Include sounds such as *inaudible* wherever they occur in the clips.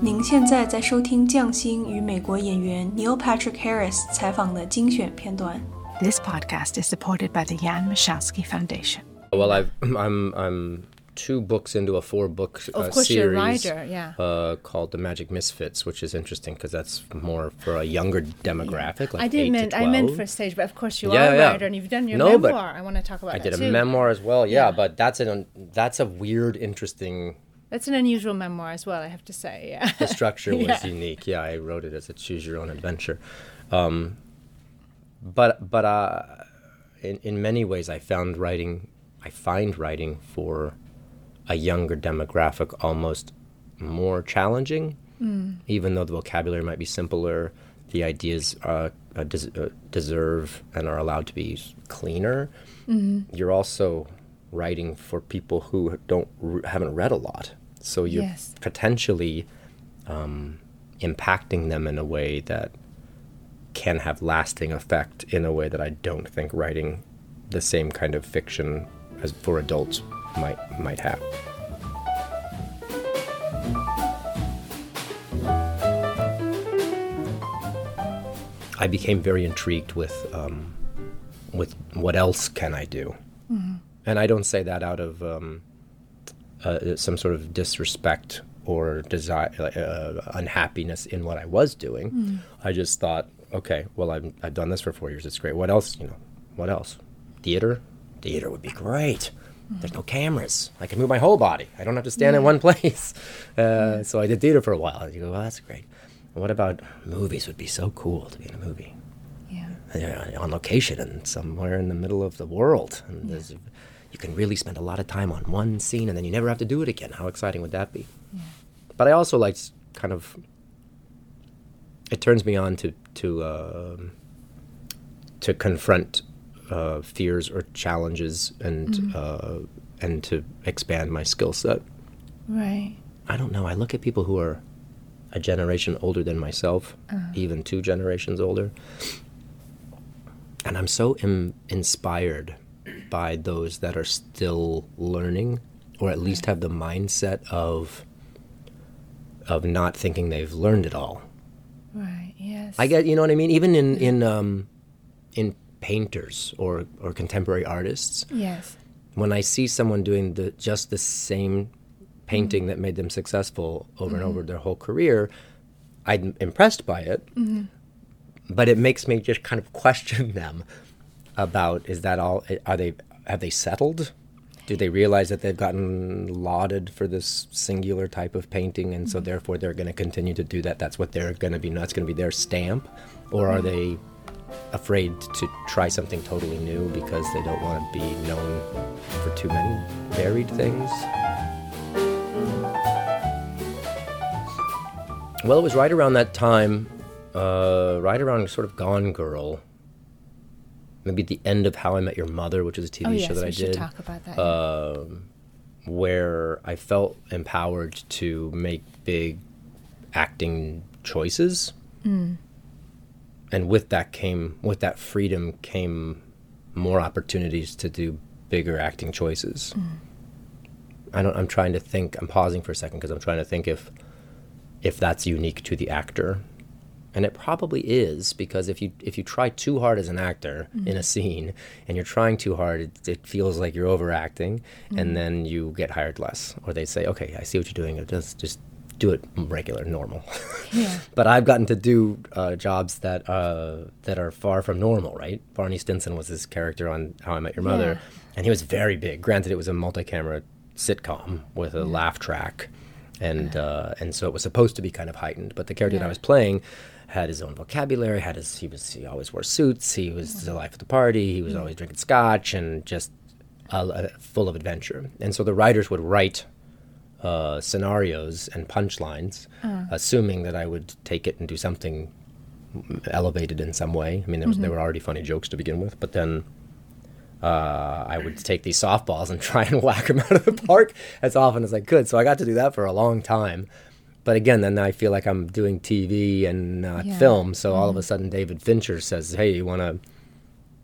您现在在收听匠心与美国演员 Neil Patrick Harris 采访的精选片段。This podcast is supported by the Jan Michalski Foundation. Well, I've, *clears throat* I'm I'm two books into a four book uh, Of course, series you're a writer, yeah. uh, called The Magic Misfits, which is interesting because that's more for a younger demographic. Like I eight didn't meant to I meant 12. for stage, but of course you Yeah, are a yeah. writer and you've done your No, but memoir. I want to talk about I that did a too. memoir as well. Yeah, Yeah. but that's an that's a weird, interesting. that's an unusual memoir as well, I have to say. Yeah. The structure *laughs* was Yeah. unique. Yeah, I wrote it as a choose your own adventure. Um, but but uh, in in many ways, I found writing. I find writing for a younger demographic almost more challenging, even though the vocabulary might be simpler. The ideas uh, uh, des- uh, deserve and are allowed to be cleaner. You're also writing for people who don't haven't read a lot, so you're Yes. potentially um, impacting them in a way that can have lasting effect in a way that I don't think writing the same kind of fiction as for adults might might have. I became very intrigued with um, with what else can I do, and I don't say that out of um, uh, some sort of disrespect or desire, uh, unhappiness in what I was doing. I just thought, okay, well, I've, I've done this for four years. It's great. What else? You know, what else? Theater? Theater would be great. There's no cameras. I can move my whole body. I don't have to stand in one *laughs* place. Uh, So I did theater for a while. And You go, well, that's great. What about movies? Would be so cool to be in a movie yeah. uh, on location and somewhere in the middle of the world. And there's, you can really spend a lot of time on one scene and then you never have to do it again. How exciting would that be? But I also like kind of. It turns me on to to um to confront uh, fears or challenges and uh, and to expand my skill set. Right. I don't know. I look at people who are a generation older than myself, even two generations older, and I'm so Im- inspired by those that are still learning, or at least have the mindset of of not thinking they've learned it all. Right. Yes. I get, you know what I mean. Even in in um, in painters or or contemporary artists, Yes. when I see someone doing the just the same painting mm-hmm. that made them successful over and mm-hmm. over their whole career, I'm impressed by it. Mm-hmm. But it makes me just kind of *laughs* question them about is that all are they have they settled? Do they realize that they've gotten lauded for this singular type of painting and so therefore they're going to continue to do that? That's what they're going to be, that's going to be their stamp? Or are they afraid to try something totally new because they don't want to be known for too many varied things. Well, it was right around that time, uh, right around sort of Gone Girl, maybe at the end of How I Met Your Mother, which is a TV Oh yes, show that we I should did, talk about that. um, where I felt empowered to make big acting choices. And with that came with that freedom came more opportunities to do bigger acting choices. I don't i'm trying to think i'm pausing for a second because i'm trying to think if if that's unique to the actor and it probably is because if you if you try too hard as an actor in a scene and you're trying too hard it, it feels like you're overacting and then you get hired less or they say okay i see what you're doing just just do it regular normal yeah. *laughs* but I've gotten to do uh, jobs that uh, that are far from normal, right? Barney Stinson was this character on How I Met Your Mother, Yeah. and he was very big. Granted, it was a multi-camera sitcom with a laugh track, and uh, and so it was supposed to be kind of heightened. But the character that I was playing had his own vocabulary. Had his he was he always wore suits. He was the life of the party. He was always drinking scotch and just uh, uh, full of adventure. And so the writers would write uh, scenarios and punchlines, assuming that I would take it and do something elevated in some way. I mean, there, was, there were already funny jokes to begin with, but then uh, I would take these softballs and *laughs* try and whack them out of the *laughs* park as often as I could. So I got to do that for a long time. But again, then I feel like I'm doing TV and not Yeah. film. So all of a sudden, David Fincher says, "Hey, you want to?"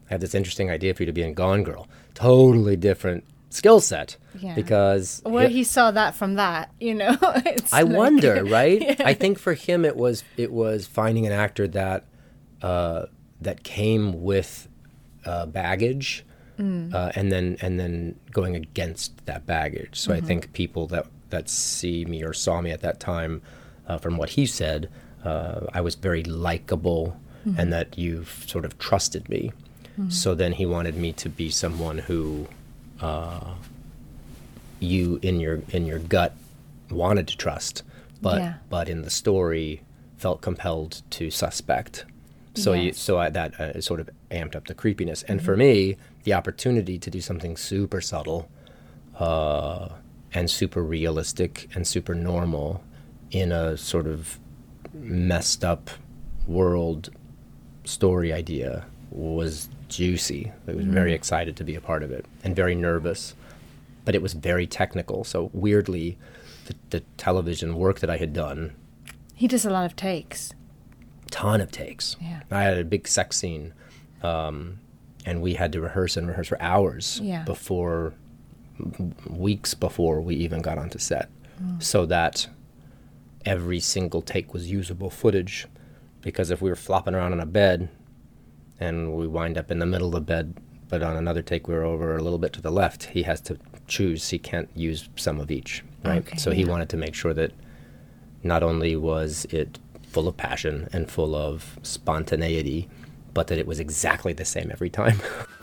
I have this interesting idea for you to be in Gone Girl. Totally different skill set Yeah. because Where he- he saw that from that, you know. *laughs* It's I like- wonder, *laughs* right? I think for him it was it was finding an actor that uh, that came with uh, baggage, uh, and then and then going against that baggage. So I think people that that see me or saw me at that time, uh, from what he said, uh, I was very likable, and that you sort of trusted me. So then he wanted me to be someone who you in your in your gut wanted to trust, but Yeah. but in the story felt compelled to suspect. So you so I, that uh, sort of amped up the creepiness. And for me, the opportunity to do something super subtle, uh, and super realistic and super normal in a sort of messed up world story idea was juicy. I was very excited to be a part of it and very nervous but it was very technical. So weirdly, the, the television work that I had done, He does a lot of takes. ton of takes. Yeah. I had a big sex scene, um, and we had to rehearse and rehearse for hours Yeah. before, weeks before we even got onto set, mm. so that every single take was usable footage. Because if we were flopping around on a bed, and we wind up in the middle of the bed, but on another take we were over a little bit to the left, he has to choose. He can't use some of each, right? Okay, so he wanted to make sure that not only was it full of passion and full of spontaneity, but that it was exactly the same every time. *laughs*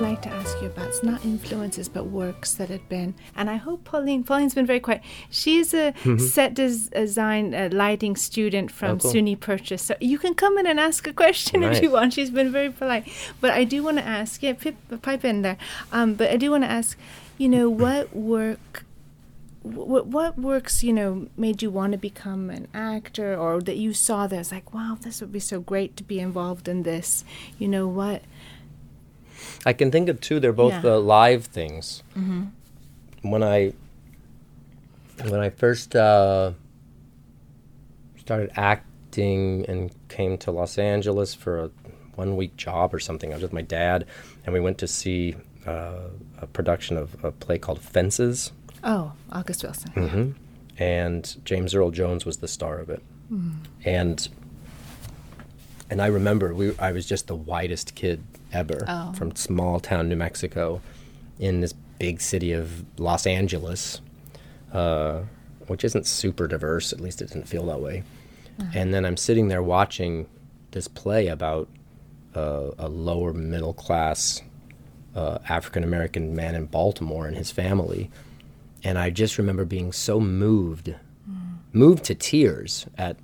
would like to ask you about it's not influences but works that had been and I hope Pauline Pauline's been very quiet. She's a set des- design uh, lighting student from Mm-hmm. Oh, cool. SUNY Purchase. So you can come in and ask a question if you want. She's been very polite. But I do want to ask, yeah, pip, pipe in there. Um, but I do want to ask, you know, what work what what works you know made you want to become an actor or that you saw that was like wow this would be so great to be involved in this you know what I can think of two. They're both Yeah. uh, live things. When I when I first uh, started acting and came to Los Angeles for a one week job or something, I was with my dad, and we went to see uh, a production of a play called Fences, oh august wilson Mm-hmm. and James Earl Jones was the star of it, and and I remember we I was just the whitest kid ever Oh. from small town New Mexico, in this big city of Los Angeles, uh, which isn't super diverse. At least it didn't feel that way. And then I'm sitting there watching this play about uh, a lower middle class uh, African American man in Baltimore and his family. And I just remember being so moved, moved to tears at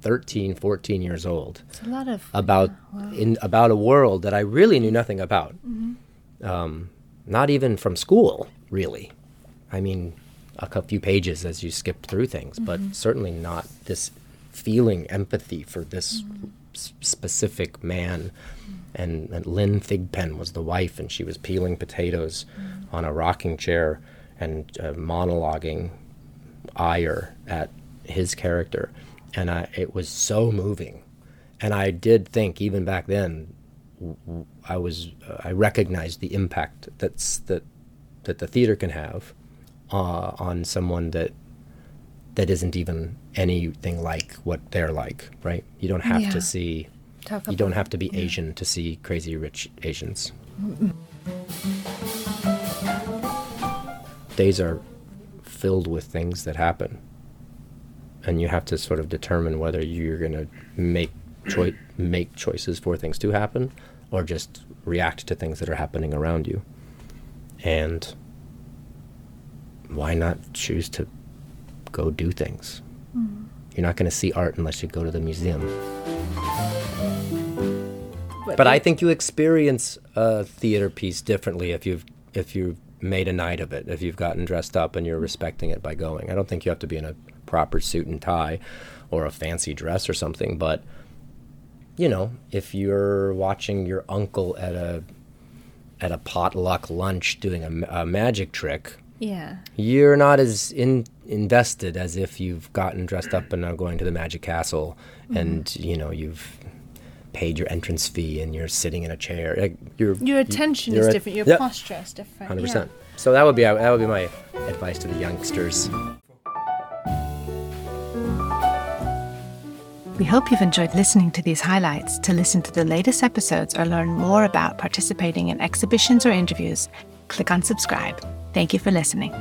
13, 14 years old. It's a lot of about in about a world that I really knew nothing about. Um, not even from school, really. I mean, a few pages as you skip through things, but certainly not this feeling empathy for this s- specific man. And, and Lynn Thigpen was the wife, and she was peeling potatoes on a rocking chair and uh, monologuing ire at his character, and I, it was so moving. And I did think, even back then, I was uh, I recognized the impact that's that that the theater can have uh, on someone that that isn't even anything like what they're like. Right? You don't have Yeah. to see. Talk You don't have to be Asian to see Crazy Rich Asians. Days are filled with things that happen, and you have to sort of determine whether you're going to make choi- make choices for things to happen, or just react to things that are happening around you. And why not choose to go do things? Mm-hmm. You're not going to see art unless you go to the museum. But I think you experience a theater piece differently if you've if you've made a night of it, if you've gotten dressed up and you're respecting it by going. I don't think you have to be in a proper suit and tie or a fancy dress or something, but you know, if you're watching your uncle at a at a potluck lunch doing a, a magic trick, yeah you're not as in, invested as if you've gotten dressed up and are going to the magic castle mm-hmm. and you know you've paid your entrance fee and you're sitting in a chair. Like your Your attention you're is a- different. Your Yep. posture is different. Hundred yeah. percent. So that would be that would be my advice to the youngsters. We hope you've enjoyed listening to these highlights. To listen to the latest episodes or learn more about participating in exhibitions or interviews, click on subscribe. Thank you for listening.